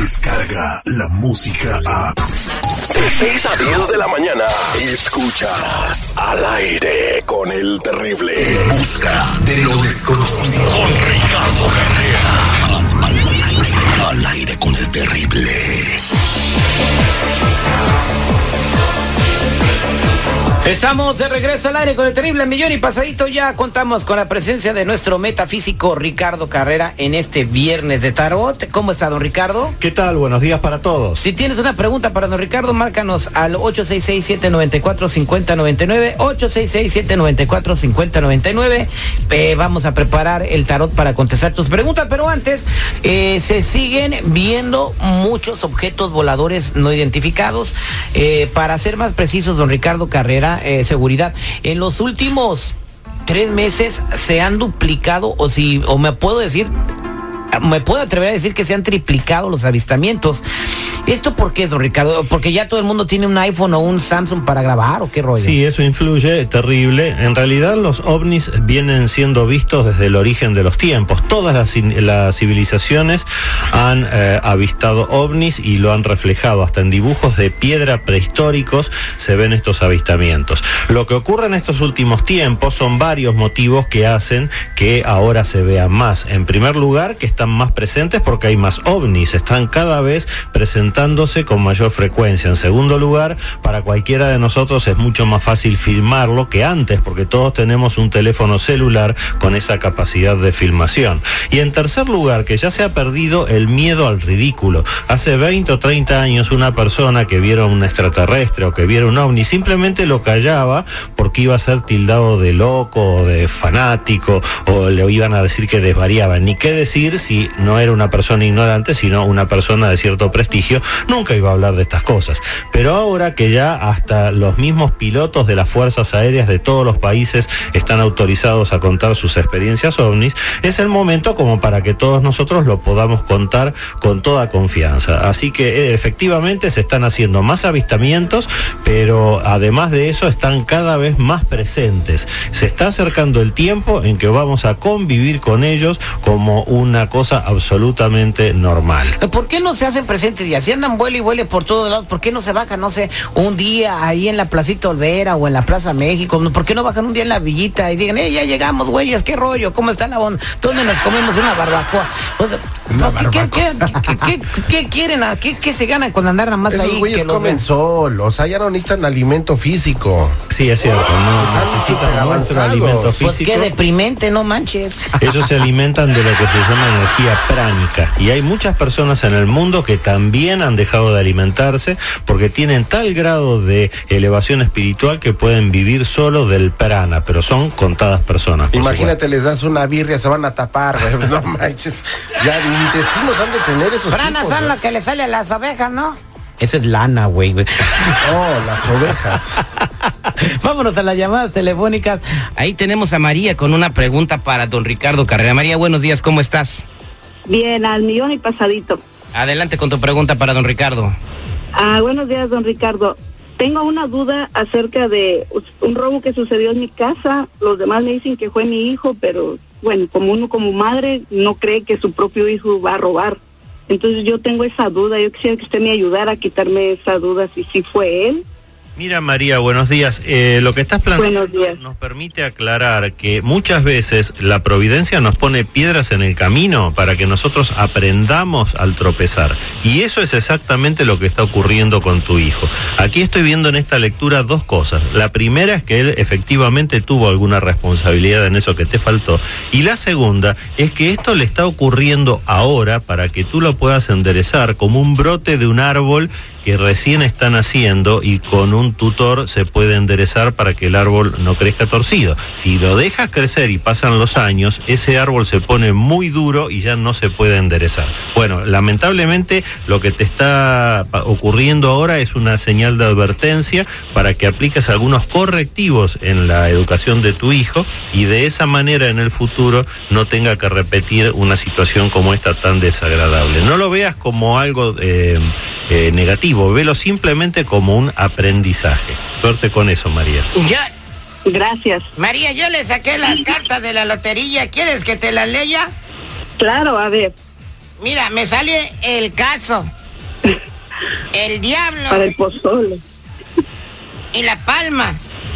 llega la música a... De 6 a 10 de la mañana, escuchas al aire con el terrible. Busca de lo desconocido. Con Ricardo Carrera. Al, aire, al aire con el terrible. Estamos de regreso al aire con el terrible millón y pasadito. Ya contamos con la presencia de nuestro metafísico Ricardo Carrera en este viernes de tarot. ¿Cómo está, don Ricardo? ¿Qué tal? Buenos días para todos. Si tienes una pregunta para don Ricardo, márcanos al 866-794-5099. 866-794-5099. Eh, vamos a preparar el tarot para contestar tus preguntas, pero antes eh, se siguen viendo muchos objetos voladores no identificados. Eh, para ser más precisos, don Ricardo Carrera, eh, seguridad. En los últimos tres meses se han duplicado, o si, o me puedo decir, me puedo atrever a decir que se han triplicado los avistamientos. ¿Esto por qué don Ricardo? ¿Porque ya todo el mundo tiene un iPhone o un Samsung para grabar o qué rollo? Sí, eso influye, terrible. En realidad los ovnis vienen siendo vistos desde el origen de los tiempos. Todas las, las civilizaciones han eh, avistado ovnis y lo han reflejado. Hasta en dibujos de piedra prehistóricos se ven estos avistamientos. Lo que ocurre en estos últimos tiempos son varios motivos que hacen que ahora se vean más. En primer lugar, que están más presentes porque hay más ovnis. Están cada vez presentes con mayor frecuencia. En segundo lugar, para cualquiera de nosotros es mucho más fácil filmarlo que antes, porque todos tenemos un teléfono celular con esa capacidad de filmación. Y en tercer lugar, que ya se ha perdido el miedo al ridículo. Hace 20 o 30 años una persona que viera un extraterrestre o que viera un ovni simplemente lo callaba porque iba a ser tildado de loco o de fanático o le iban a decir que desvariaba. Ni qué decir si no era una persona ignorante, sino una persona de cierto prestigio nunca iba a hablar de estas cosas. Pero ahora que ya hasta los mismos pilotos de las fuerzas aéreas de todos los países están autorizados a contar sus experiencias ovnis, es el momento como para que todos nosotros lo podamos contar con toda confianza. Así que eh, efectivamente se están haciendo más avistamientos, pero además de eso están cada vez más presentes. Se está acercando el tiempo en que vamos a convivir con ellos como una cosa absolutamente normal. ¿Por qué no se hacen presentes y así andan vuelo y vuele por todos lados? ¿Por qué no se bajan, no sé, un día ahí en la Placita Olvera o en la Plaza México? ¿Por qué no bajan un día en la villita y digan, eh, ya llegamos, güeyes, qué rollo, cómo está la onda? ¿Dónde nos comemos una barbacoa? Pues, no, ¿qué, qué, qué, qué, quieren? ¿Qué, ¿Qué, se ganan con andar nada más Esos ahí? güeyes que comen ven? solos, allá no necesitan alimento físico. Sí, es cierto, no Están necesitan nuestro alimento Pues físico. qué deprimente, no manches. Ellos se alimentan de lo que se llama energía pránica. Y hay muchas personas en el mundo que también han dejado de alimentarse porque tienen tal grado de elevación espiritual que pueden vivir solo del prana, pero son contadas personas. Imagínate, les das una birria, se van a tapar, güey. No manches. Ya ni intestinos han de tener esos tipos, son lo que le sale a las ovejas, ¿no? Esa es lana, güey. güey. Oh, las ovejas. Vámonos a las llamadas telefónicas. Ahí tenemos a María con una pregunta para don Ricardo Carrera. María, buenos días, ¿cómo estás? Bien, al millón y pasadito. Adelante con tu pregunta para don Ricardo. Ah, buenos días, don Ricardo. Tengo una duda acerca de un robo que sucedió en mi casa. Los demás me dicen que fue mi hijo, pero bueno, como uno como madre no cree que su propio hijo va a robar. Entonces yo tengo esa duda. Yo quisiera que usted me ayudara a quitarme esa duda si sí fue él. Mira María, buenos días. Eh, lo que estás planteando nos permite aclarar que muchas veces la providencia nos pone piedras en el camino para que nosotros aprendamos al tropezar. Y eso es exactamente lo que está ocurriendo con tu hijo. Aquí estoy viendo en esta lectura dos cosas. La primera es que él efectivamente tuvo alguna responsabilidad en eso que te faltó. Y la segunda es que esto le está ocurriendo ahora para que tú lo puedas enderezar como un brote de un árbol que recién están haciendo y con un tutor se puede enderezar para que el árbol no crezca torcido. Si lo dejas crecer y pasan los años, ese árbol se pone muy duro y ya no se puede enderezar. Bueno, lamentablemente lo que te está ocurriendo ahora es una señal de advertencia para que apliques algunos correctivos en la educación de tu hijo y de esa manera en el futuro no tenga que repetir una situación como esta tan desagradable. No lo veas como algo eh, eh, negativo, velo simplemente como un aprendizaje. Suerte con eso, María. Yo, Gracias. María, yo le saqué las cartas de la lotería. ¿Quieres que te las lea? Claro, a ver. Mira, me sale el caso. El diablo para el pozole. y la palma.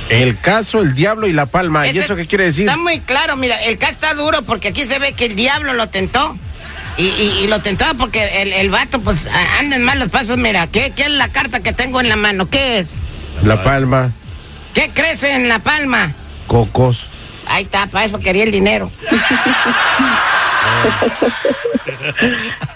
El caso, el diablo y la palma. ¿Y Ese- eso qué quiere decir? Está muy claro, mira, el caso está duro porque aquí se ve que el diablo lo tentó. Y, y- y lo tentó porque el, el vato, pues, anda en malos pasos. Mira, ¿qué, ¿qué es la carta que tengo en la mano? ¿Qué es? La palma, ¿Qué crece en la palma? cocos. Ahí está, para eso quería el dinero.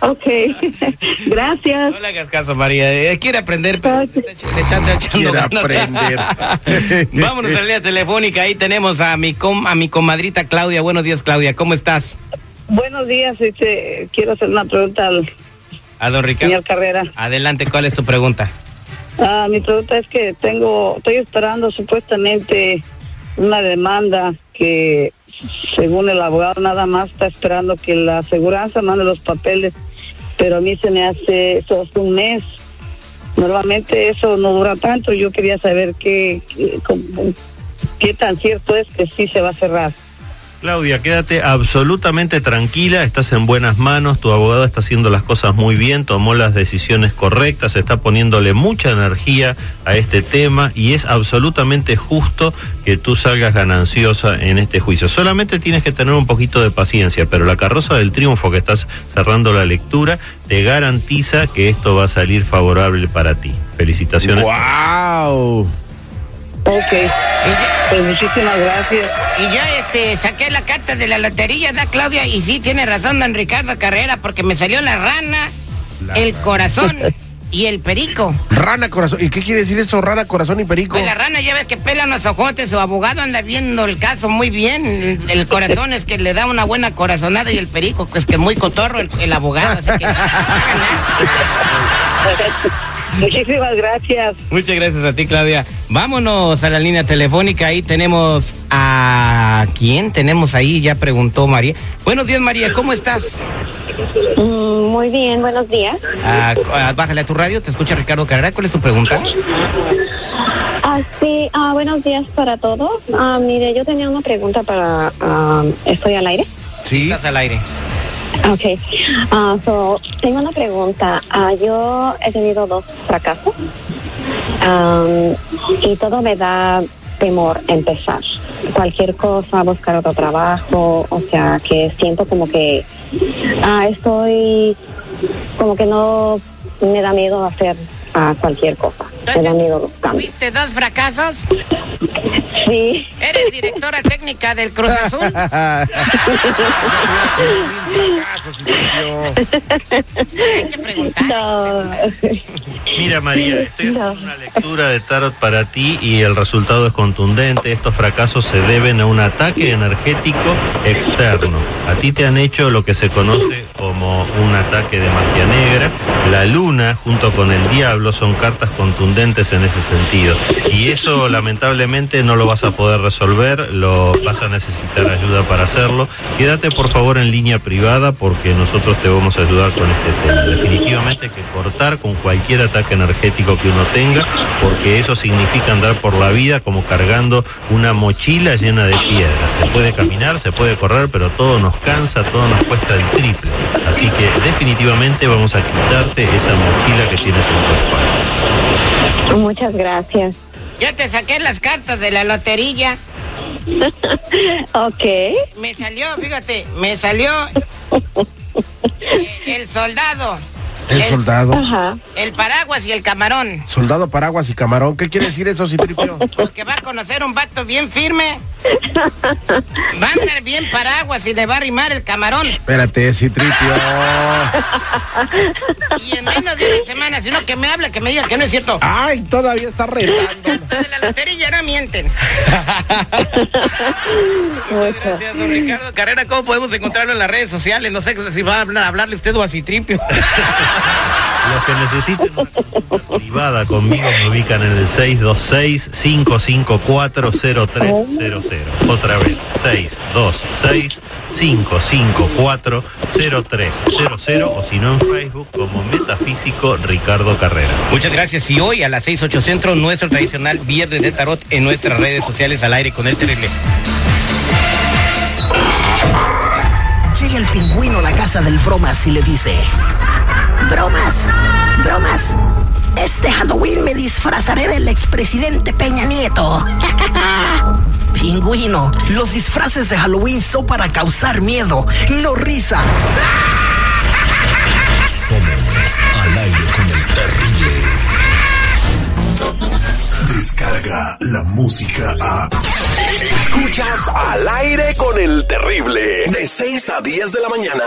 Ok, gracias. No le hagas caso, María. eh, quiere aprender, pero Ok. le está echando- echando Quiere ganas. aprender. Vámonos a la línea telefónica. Ahí tenemos a mi com- a mi comadrita Claudia. Buenos días, Claudia. ¿Cómo estás? Buenos días, este, quiero hacer una pregunta al A don Ricardo. señor Carrera. Adelante, ¿cuál es tu pregunta? Ah, mi pregunta es que tengo, estoy esperando supuestamente una demanda que según el abogado nada más está esperando que la aseguranza mande los papeles, pero a mí se me hace eso hace un mes. Normalmente eso no dura tanto. Yo quería saber qué, qué, qué tan cierto es que sí se va a cerrar. Claudia, quédate absolutamente tranquila, estás en buenas manos, tu abogado está haciendo las cosas muy bien, tomó las decisiones correctas, está poniéndole mucha energía a este tema y es absolutamente justo que tú salgas gananciosa en este juicio. Solamente tienes que tener un poquito de paciencia, pero la carroza del triunfo que estás cerrando la lectura te garantiza que esto va a salir favorable para ti. Felicitaciones. ¡Wow! Ok, pues muchísimas gracias. Y yo este saqué la carta de la lotería, ¿da Claudia? Y sí tiene razón don Ricardo Carrera, porque me salió la rana, el corazón y el perico. Rana corazón. ¿Y qué quiere decir eso? Rana corazón y perico. Pues la rana ya ves que pelan los ojotes, su abogado anda viendo el caso muy bien. El, el corazón es que le da una buena corazonada y el perico, pues que muy cotorro el, el abogado, así que va a ganar. Muchísimas gracias. Muchas gracias a ti, Claudia. Vámonos a la línea telefónica. Ahí tenemos a... ¿Quién tenemos ahí? Ya preguntó María. Buenos días, María. ¿Cómo estás? Mm, Muy bien, buenos días. Ah, ah, bájale a tu radio. Te escucha Ricardo Carrera. ¿Cuál es tu pregunta? Ah, sí, ah, buenos días para todos. Ah, mire, yo tenía una pregunta para... ah, ¿Estoy al aire? Sí. Estás al aire. Ok. Ah, so, tengo una pregunta. Ah, yo he tenido dos fracasos Y todo me da temor empezar. Cualquier cosa, buscar otro trabajo, o sea, que siento como que ah, estoy, como que no me da miedo hacer ah, cualquier cosa. Me da miedo los cambios. ¿Viste dos fracasos? Sí. ¿Eres directora técnica del Cruz Azul? Hay que preguntar. No. Mira María, estoy No. haciendo una lectura de tarot para ti y el resultado es contundente. Estos fracasos se deben a un ataque energético externo. A ti te han hecho lo que se conoce como un ataque de magia negra. La luna junto con el diablo son cartas contundentes en ese sentido. Y eso lamentablemente no lo vas a poder resolver, lo vas a necesitar ayuda para hacerlo. Quédate por favor en línea privada porque nosotros te vamos a ayudar con este tema. Definitivamente hay que cortar con cualquier ataque energético que uno tenga porque eso significa andar por la vida como cargando una mochila llena de piedras. Se puede caminar, se puede correr, pero todo nos cansa, todo nos cuesta el triple. Así que definitivamente vamos a quitarte esa mochila que tienes en tu espalda. Muchas gracias. Yo te saqué las cartas de la lotería. Ok. Me salió, fíjate, me salió el, el soldado, El soldado. Ajá. el paraguas y el camarón. Soldado, paraguas y camarón. ¿Qué quiere decir eso, Citripio? Pues que va a conocer un vato bien firme. Va a andar bien paraguas y le va a arrimar el camarón. Espérate, Citripio. Y en menos de una semana, sino que me habla, que me diga que no es cierto. Ay, todavía está retando. De la lotería no mienten. Gracias, don Ricardo Carrera. ¿Cómo podemos encontrarlo en las redes sociales? No sé si va a hablar- hablarle usted o a Citripio. Los que necesiten una consulta privada conmigo me ubican en el 626-554-0300. Otra vez, 626-554-0300 o si no en Facebook como Metafísico Ricardo Carrera. Muchas gracias. Y hoy a las 6, 8 centro, nuestro tradicional viernes de tarot en nuestras redes sociales al aire con el terrible. Llega el pingüino a la casa del bromas y le dice, bromas, bromas, Este Halloween me disfrazaré del expresidente Peña Nieto. Pingüino, los disfraces de Halloween son para causar miedo, no risa. Somos al aire con el terrible. Descarga la música a. Escuchas al aire con el terrible. De 6 a 10 de la mañana.